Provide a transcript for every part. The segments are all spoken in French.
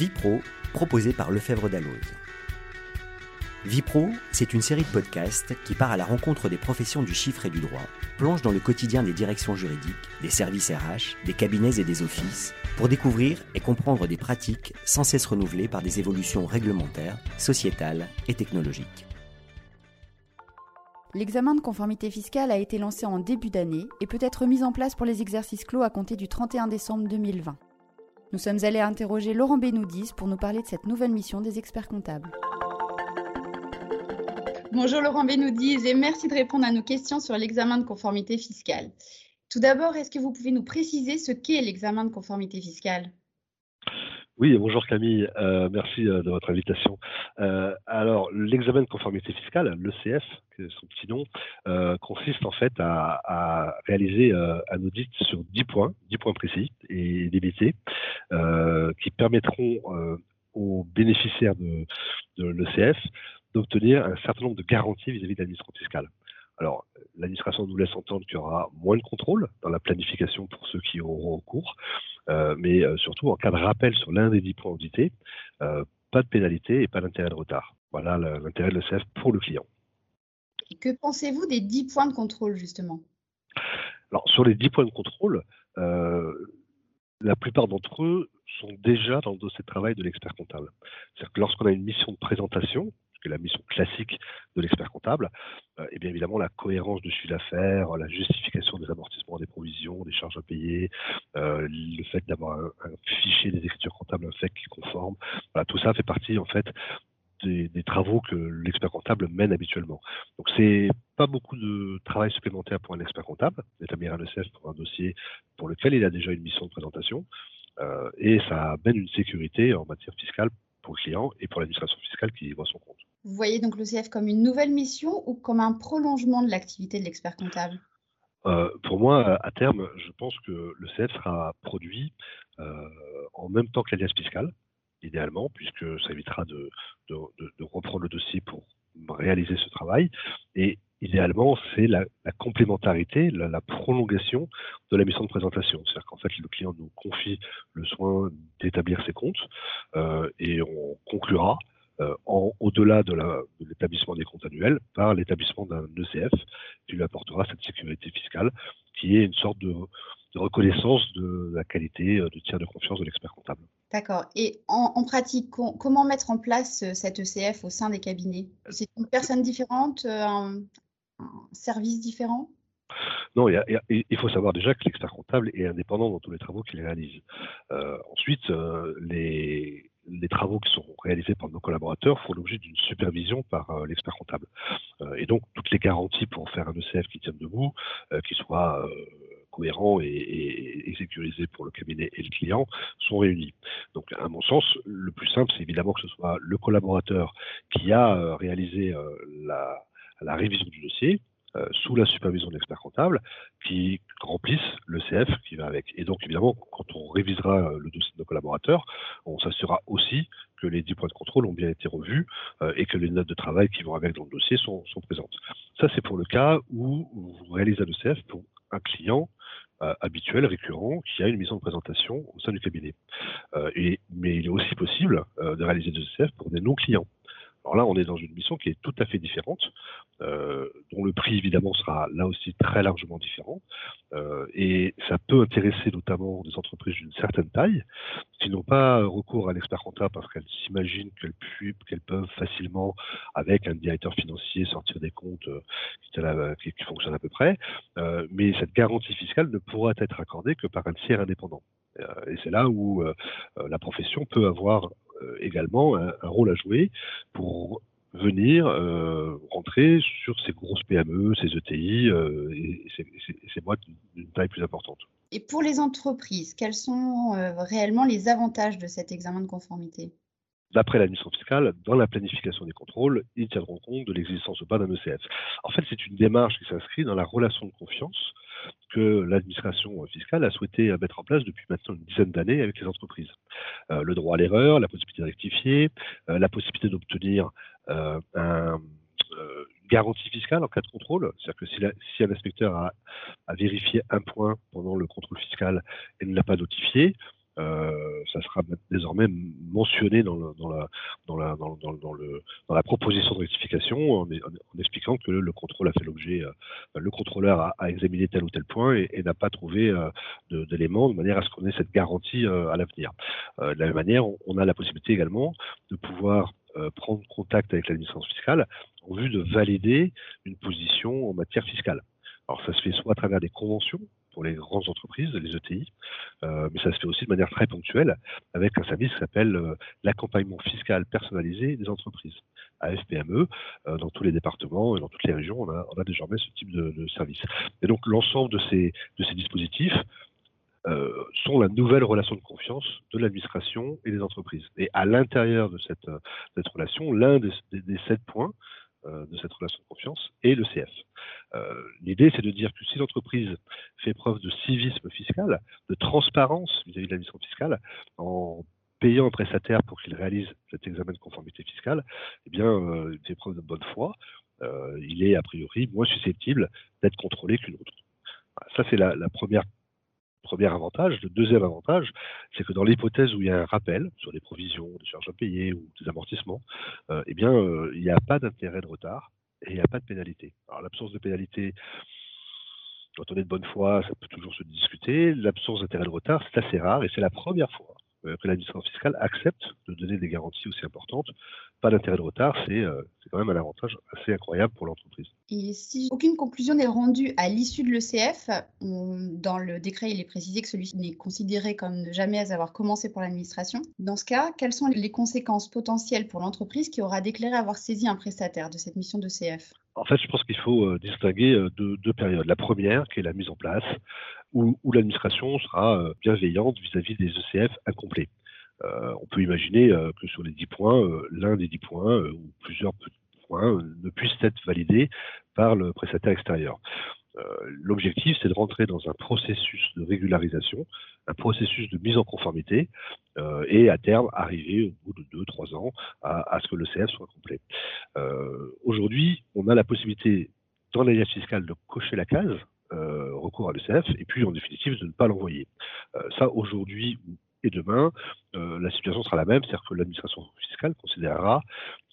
Vipro, proposé par Lefebvre Dalloz. Vipro, c'est une série de podcasts qui part à la rencontre des professions du chiffre et du droit, plonge dans le quotidien des directions juridiques, des services RH, des cabinets et des offices, pour découvrir et comprendre des pratiques sans cesse renouvelées par des évolutions réglementaires, sociétales et technologiques. L'examen de conformité fiscale a été lancé en début d'année et peut être mis en place pour les exercices clos à compter du 31 décembre 2020. Nous sommes allés interroger Laurent Benoudis pour nous parler de cette nouvelle mission des experts comptables. Bonjour Laurent Benoudis et merci de répondre à nos questions sur l'examen de conformité fiscale. Tout d'abord, est-ce que vous pouvez nous préciser ce qu'est l'examen de conformité fiscale? Oui, bonjour Camille, euh, merci euh, de votre invitation. Euh, alors, l'examen de conformité fiscale, l'ECF, son petit nom, consiste en fait à, réaliser un audit sur 10 points, 10 points précis et limités, qui permettront aux bénéficiaires de, l'ECF d'obtenir un certain nombre de garanties vis-à-vis de l'administration fiscale. Alors, l'administration nous laisse entendre qu'il y aura moins de contrôle dans la planification pour ceux qui auront recours, euh, mais euh, surtout en cas de rappel sur l'un des dix points audités, euh, pas de pénalité et pas d'intérêt de retard. Voilà l'intérêt de l'ECF pour le client. Que pensez-vous des dix points de contrôle, justement? Alors, sur les dix points de contrôle, la plupart d'entre eux sont déjà dans le dossier de travail de l'expert comptable. C'est-à-dire que lorsqu'on a une mission de présentation, qui est la mission classique de l'expert comptable, euh, et bien évidemment la cohérence du chiffre d'affaires, la justification des amortissements des provisions, des charges à payer, euh, le fait d'avoir un, fichier des écritures comptables, un FEC qui conforme, tout ça fait partie en fait des, travaux que l'expert comptable mène habituellement. Donc c'est pas beaucoup de travail supplémentaire pour un expert comptable d'établir un ECF pour un dossier pour lequel il a déjà une mission de présentation. Euh, et ça amène une sécurité en matière fiscale pour le client et pour l'administration fiscale qui voit son compte. Vous voyez donc l'OCF comme une nouvelle mission ou comme un prolongement de l'activité de l'expert comptable? Euh, pour moi, à terme, je pense que le CF sera produit euh, en même temps que l'alias fiscale, idéalement, puisque ça évitera de, reprendre le dossier pour réaliser ce travail. Et idéalement, c'est la, complémentarité, la, prolongation de la mission de présentation. C'est-à-dire qu'en fait, le client nous confie le soin d'établir ses comptes euh, et on conclura au-delà de l'établissement des comptes annuels par l'établissement d'un ECF qui lui apportera cette sécurité fiscale qui est une sorte de, reconnaissance de la qualité euh, de tiers de confiance de l'expert comptable. D'accord. Et en, pratique, comment mettre en place euh, cet ECF au sein des cabinets? C'est une personne différente, un, service différent? Non, il, faut savoir déjà que l'expert comptable est indépendant dans tous les travaux qu'il réalise. ensuite, les, les travaux qui sont réalisés par nos collaborateurs font l'objet d'une supervision par euh, l'expert comptable. Euh, et donc, toutes les garanties pour faire un ECF qui tienne debout, euh, qui soit cohérent et, sécurisé pour le cabinet et le client sont réunies. Donc, à mon sens, le plus simple, c'est évidemment que ce soit le collaborateur qui a réalisé la révision du dossier, euh, sous la supervision de l'expert comptable qui remplissent le CF qui va avec. Et donc évidemment, quand on révisera euh, le dossier de nos collaborateurs, on s'assurera aussi que les 10 points de contrôle ont bien été revus euh, et que les notes de travail qui vont avec dans le dossier sont, présentes. Ça, c'est pour le cas où vous réalisez le CF pour un client habituel, récurrent, qui a une mission de présentation au sein du cabinet. et, mais il est aussi possible de réaliser des CF pour des non-clients. Alors là, on est dans une mission qui est tout à fait différente, euh, dont le prix évidemment sera là aussi très largement différent. Euh, et ça peut intéresser notamment des entreprises d'une certaine taille qui n'ont pas recours à l'expert comptable parce qu'elles s'imaginent qu'elles peuvent facilement, avec un directeur financier, sortir des comptes euh, qui, fonctionnent à peu près. mais cette garantie fiscale ne pourra être accordée que par un tiers indépendant. et c'est là où la profession peut avoir également un, rôle à jouer pour venir euh, rentrer sur ces grosses PME, ces ETI euh, et, ces, boîtes d'une taille plus importante. Et pour les entreprises, quels sont réellement les avantages de cet examen de conformité? D'après l'administration fiscale, dans la planification des contrôles, ils tiendront compte de l'existence ou pas d'un ECF. En fait, c'est une démarche qui s'inscrit dans la relation de confiance que l'administration fiscale a souhaité mettre en place depuis maintenant une dizaine d'années avec les entreprises. Euh, le droit à l'erreur, la possibilité de rectifier, euh, la possibilité d'obtenir euh, un, une garantie fiscale en cas de contrôle. C'est-à-dire que si, un inspecteur a, vérifié un point pendant le contrôle fiscal et ne l'a pas notifié, ça sera désormais mentionné dans, la, proposition de rectification en, expliquant que le contrôle a fait l'objet, le contrôleur a, examiné tel ou tel point et, n'a pas trouvé d'éléments de, manière à ce qu'on ait cette garantie à l'avenir. de la même manière, on, a la possibilité également de pouvoir prendre contact avec l'administration fiscale en vue de valider une position en matière fiscale. Alors ça se fait soit à travers des conventions pour les grandes entreprises, les ETI, euh, mais ça se fait aussi de manière très ponctuelle avec un service qui s'appelle euh, l'accompagnement fiscal personnalisé des entreprises, AFPME. Euh, dans tous les départements et dans toutes les régions, on a, on a désormais ce type de, service. Et donc l'ensemble de ces, dispositifs euh, sont la nouvelle relation de confiance de l'administration et des entreprises. Et à l'intérieur de cette, relation, l'un des, des, sept points de cette relation de confiance et le CF. Euh, l'idée, c'est de dire que si l'entreprise fait preuve de civisme fiscal, de transparence vis-à-vis de l'administration fiscale, en payant un prestataire pour qu'il réalise cet examen de conformité fiscale, eh bien, euh, il fait preuve de bonne foi, il est a priori moins susceptible d'être contrôlé qu'une autre. Ça, c'est la, la première premier avantage. Le deuxième avantage, c'est que dans l'hypothèse où il y a un rappel sur des provisions, des charges à payer ou des amortissements, euh, eh bien, euh, il n'y a pas d'intérêt de retard et il n'y a pas de pénalité. Alors, l'absence de pénalité, quand on est de bonne foi, ça peut toujours se discuter. L'absence d'intérêt de retard, c'est assez rare et c'est la première fois euh, que l'administration fiscale accepte de donner des garanties aussi importantes. Pas d'intérêt de retard, c'est quand même un avantage assez incroyable pour l'entreprise. Et si aucune conclusion n'est rendue à l'issue de l'ECF, dans le décret, il est précisé que celui-ci n'est considéré comme ne jamais avoir commencé pour l'administration. Dans ce cas, quelles sont les conséquences potentielles pour l'entreprise qui aura déclaré avoir saisi un prestataire de cette mission d'ECF En fait, je pense qu'il faut distinguer deux, périodes. La première, qui est la mise en place, où, l'administration sera euh, bienveillante vis-à-vis des ECF incomplets. Euh, on peut imaginer euh, que sur les 10 points, l'un des 10 points ou plusieurs points ne puisse être validé par le prestataire extérieur. L'objectif, c'est de rentrer dans un processus de régularisation, un processus de mise en conformité, et à terme arriver au bout de 2-3 ans à, ce que le CF soit complet. Aujourd'hui, on a la possibilité dans l'alliance fiscale de cocher la case euh, recours à l'ECF, et puis en définitive de ne pas l'envoyer. Euh, ça, aujourd'hui et demain, euh, la situation sera la même, c'est-à-dire que l'administration fiscale considérera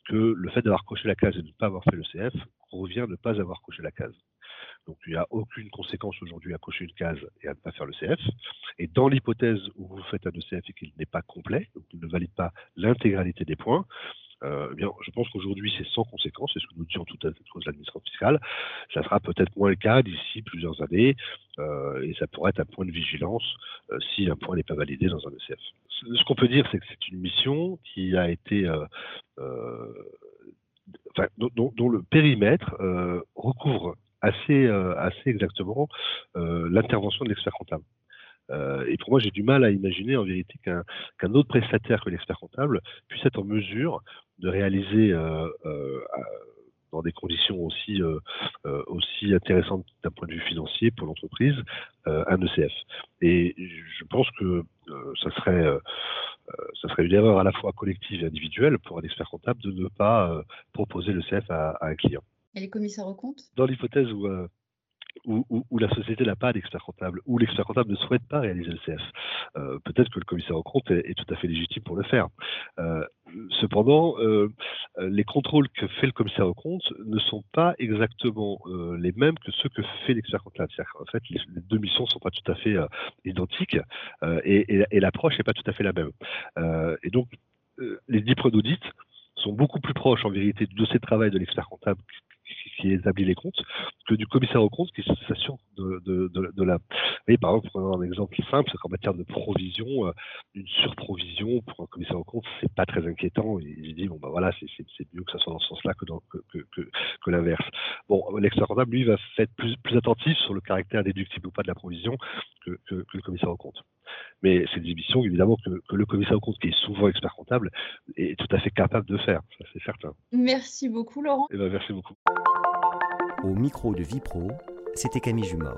que le fait d'avoir coché la case et de ne pas avoir fait l'ECF revient de ne pas avoir coché la case. Donc il n'y a aucune conséquence aujourd'hui à cocher une case et à ne pas faire le CF. Et dans l'hypothèse où vous faites un ECF et qu'il n'est pas complet, donc il ne valide pas l'intégralité des points, euh, bien, je pense qu'aujourd'hui, c'est sans conséquence, c'est ce que nous disons tout à l'heure l'administration fiscale. Ça sera peut-être moins le cas d'ici plusieurs années, euh, et ça pourrait être un point de vigilance euh, si un point n'est pas validé dans un ECF. Ce qu'on peut dire, c'est que c'est une mission qui a été, dont, le périmètre recouvre assez, exactement l'intervention de l'expert comptable. Et pour moi, j'ai du mal à imaginer en vérité qu'un autre prestataire que l'expert comptable puisse être en mesure de réaliser euh, euh, dans des conditions aussi, aussi intéressantes d'un point de vue financier pour l'entreprise, un ECF. Et je pense que ça serait ça serait une erreur à la fois collective et individuelle pour un expert comptable de ne pas proposer le CF à, à, un client. Et les commissaires aux comptes? Dans l'hypothèse où où, la société n'a pas d'expert comptable, où l'expert comptable ne souhaite pas réaliser le CF. Euh, peut-être que le commissaire au compte est, tout à fait légitime pour le faire. Euh, cependant, euh, les contrôles que fait le commissaire au compte ne sont pas exactement les mêmes que ceux que fait l'expert comptable. En fait, les, deux missions ne sont pas tout à fait identiques et, l'approche n'est pas tout à fait la même. et donc, les diplômes d'audit sont beaucoup plus proches en vérité du dossier de travail de l'expert comptable qui établit les comptes que du commissaire aux comptes qui s'assure de, de, de, la. Vous par exemple, prenons un exemple simple, c'est qu'en matière de provision, euh, une surprovision pour un commissaire aux comptes, c'est pas très inquiétant. Et il dit bon ben voilà, c'est mieux que ça soit dans ce sens-là que, que, que, que, l'inverse. Bon, l'expert comptable lui va être plus, plus attentif sur le caractère déductible ou pas de la provision que, le commissaire aux comptes. Mais c'est des missions, évidemment, que, le commissaire aux comptes, qui est souvent expert comptable, est tout à fait capable de faire, ça c'est certain. Merci beaucoup, Laurent. Eh ben, merci beaucoup. Au micro de Vipro, c'était Camille Jumor.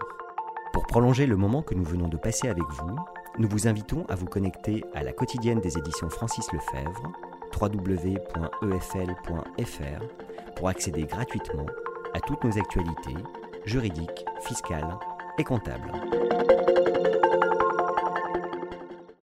Pour prolonger le moment que nous venons de passer avec vous, nous vous invitons à vous connecter à la quotidienne des éditions Francis Lefebvre, www.efl.fr, pour accéder gratuitement à toutes nos actualités juridiques, fiscales et comptables.